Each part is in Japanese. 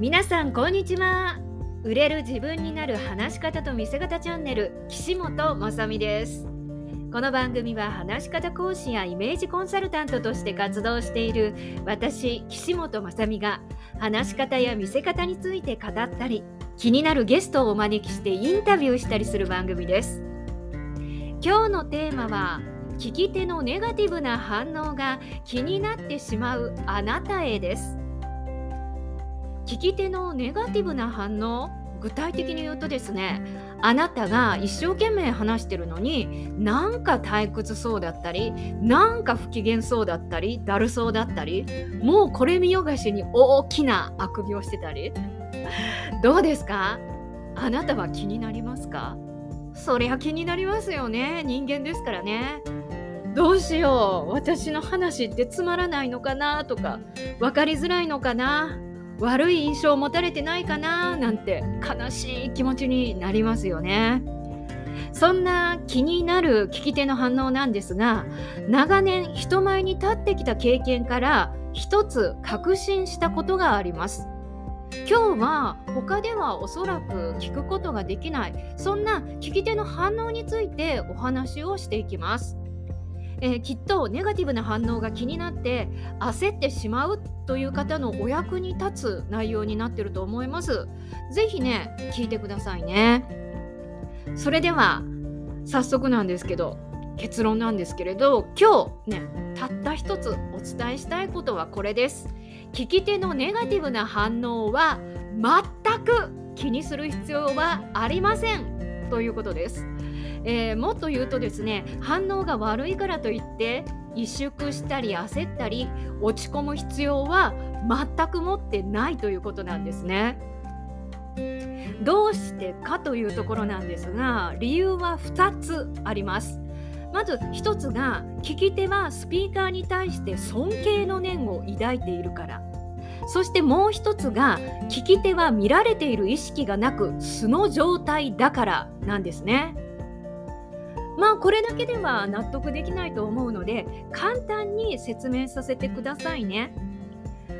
皆さんこんにちは。売れる自分になる話し方と見せ方チャンネル岸本ま美です。この番組は話し方講師やイメージコンサルタントとして活動している私岸本ま美が話し方や見せ方について語ったり気になるゲストをお招きしてインタビューしたりする番組です。今日のテーマは聞き手のネガティブな反応が気になってしまうあなたへです。聞き手のネガティブな反応？具体的に言うとですねあなたが一生懸命話してるのになんか退屈そうだったりなんか不機嫌そうだったりだるそうだったりもうこれ見よがしに大きなあくびをしてたり。どうですか？あなたは気になりますか？そりゃ気になりますよね。人間ですからね。どうしよう。私の話ってつまらないのかなとか分かりづらいのかな。悪い印象を持たれてないかななんて悲しい気持ちになりますよね。そんな気になる聞き手の反応なんですが長年人前に立ってきた経験から一つ確信したことがあります。今日は他ではおそらく聞くことができないそんな聞き手の反応についてお話をしていきます。えー、きっとネガティブな反応が気になって焦ってしまうという方のお役に立つ内容になってると思います。ぜひね聞いてくださいね。それでは早速なんですけど結論なんですけれど今日ねたった一つお伝えしたいことはこれです。聞き手のネガティブな反応は全く気にする必要はありませんということです。えー、もっと言うとですね反応が悪いからといって萎縮したり焦ったり落ち込む必要は全く持ってないということなんですね。どうしてかというところなんですが理由は2つあります。まず1つが聞き手はスピーカーに対して尊敬の念を抱いているからそしてもう1つが聞き手は見られている意識がなく素の状態だからなんですね。まあこれだけでは納得できないと思うので簡単に説明させてくださいね。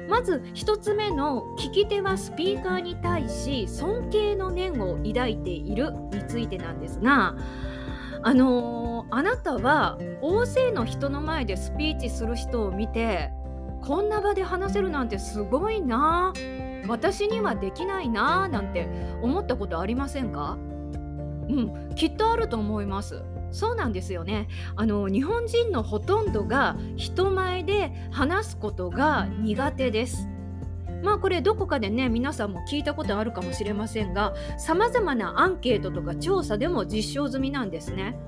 まず1つ目の聞き手はスピーカーに対し尊敬の念を抱いているについてなんですがあのー、あなたは大勢の人の前でスピーチする人を見てこんな場で話せるなんてすごいな私にはできないななんて思ったことありませんか？うんきっとあると思います。そうなんですよねあの日本人のほとんどが人前で話すことが苦手ですまあこれどこかでね皆さんも聞いたことあるかもしれませんがさまざまなアンケートとか調査でも実証済みなんですね。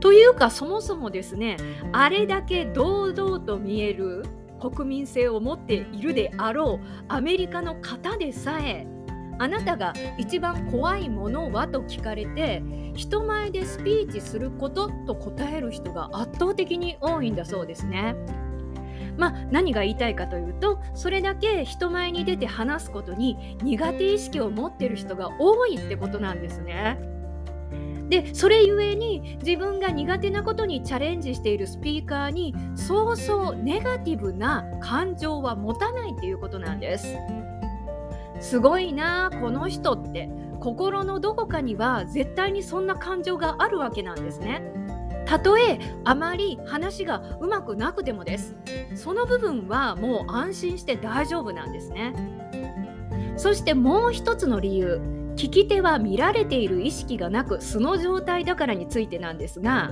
というかそもそもですねあれだけ堂々と見える国民性を持っているであろうアメリカの方でさえあなたが一番怖いものは？と聞かれて人前でスピーチすることと答える人が圧倒的に多いんだそうですね。まあ、何が言いたいかというとそれだけ人前に出て話すことに苦手意識を持ってる人が多いってことなんですね。でそれゆえに自分が苦手なことにチャレンジしているスピーカーにそうそうネガティブな感情は持たないっていうことなんです。すごいなこの人って心のどこかには絶対にそんな感情があるわけなんですね。たとえあまり話がうまくなくてもです。その部分はもう安心して大丈夫なんですね。そしてもう一つの理由聞き手は見られている意識がなく素の状態だからについてなんですが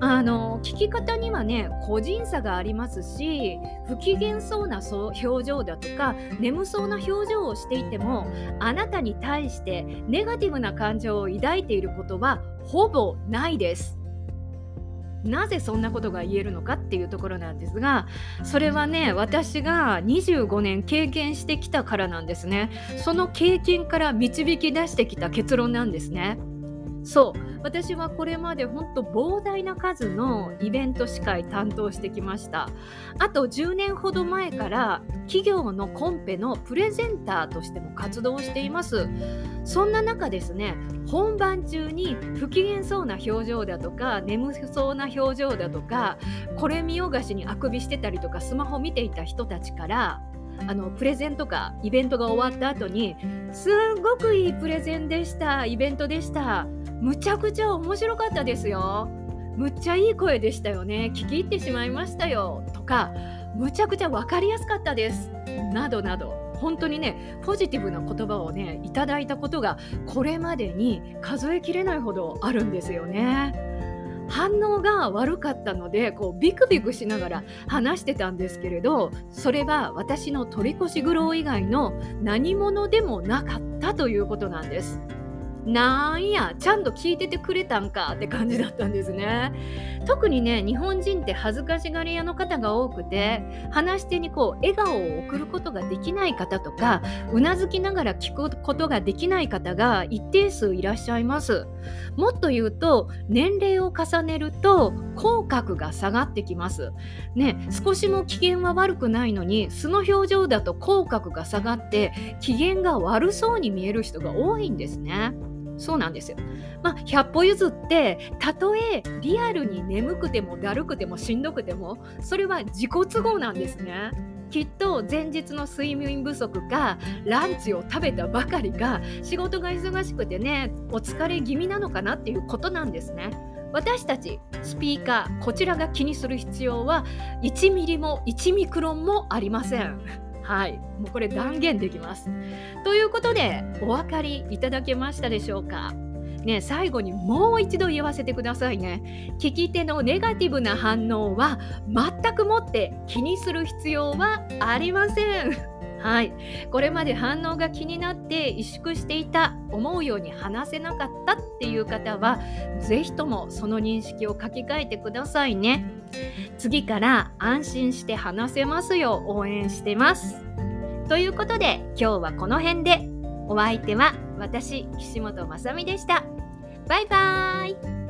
あの聞き方にはね個人差がありますし不機嫌そうな表情だとか眠そうな表情をしていてもあなたに対してネガティブな感情を抱いていることはほぼないです。なぜそんなことが言えるのかっていうところなんですがそれはね私が25年経験してきたからなんですね。その経験から導き出してきた結論なんですね。そう。私はこれまで本当膨大な数のイベント司会担当してきました。あと10年ほど前から企業のコンペのプレゼンターとしても活動しています。そんな中ですね本番中に不機嫌そうな表情だとか眠そうな表情だとかこれ見よがしにあくびしてたりとかスマホ見ていた人たちからあのプレゼンとかイベントが終わった後にすんごくいいプレゼンでしたイベントでした。むちゃくちゃ面白かったですよ。むっちゃいい声でしたよね。聞き入ってしまいましたよ。とかむちゃくちゃ分かりやすかったです。などなど。本当にねポジティブな言葉をねいただいたことがこれまでに数えきれないほどあるんですよね。反応が悪かったのでこうビクビクしながら話してたんですけれどそれは私の取り越し苦労以外の何者でもなかったということなんです。なんやちゃんと聞いててくれたんかって感じだったんですね。特にね日本人って恥ずかしがり屋の方が多くて話し手にこう笑顔を送ることができない方とかうなずきながら聞くことができない方が一定数いらっしゃいます。もっと言うと年齢を重ねると口角が下がってきます。ね少しも機嫌は悪くないのに素の表情だと口角が下がって機嫌が悪そうに見える人が多いんですね。そうなんですよ。まあ、100歩譲ってたとえリアルに眠くてもだるくてもしんどくてもそれは自己都合なんですね。きっと前日の睡眠不足かランチを食べたばかりか仕事が忙しくてねお疲れ気味なのかなっていうことなんですね。私たちスピーカーこちらが気にする必要は1ミリも1ミクロンもありません。はい、もうこれ断言できます。ということでお分かりいただけましたでしょうか？ね、最後にもう一度言わせてくださいね。聞き手のネガティブな反応は全くもって気にする必要はありません。はい、これまで反応が気になって萎縮していた思うように話せなかったっていう方は是非ともその認識を書き換えてくださいね。次から安心して話せますよう応援してます。ということで今日はこの辺で。お相手は私岸本まさみでした。バイバーイ。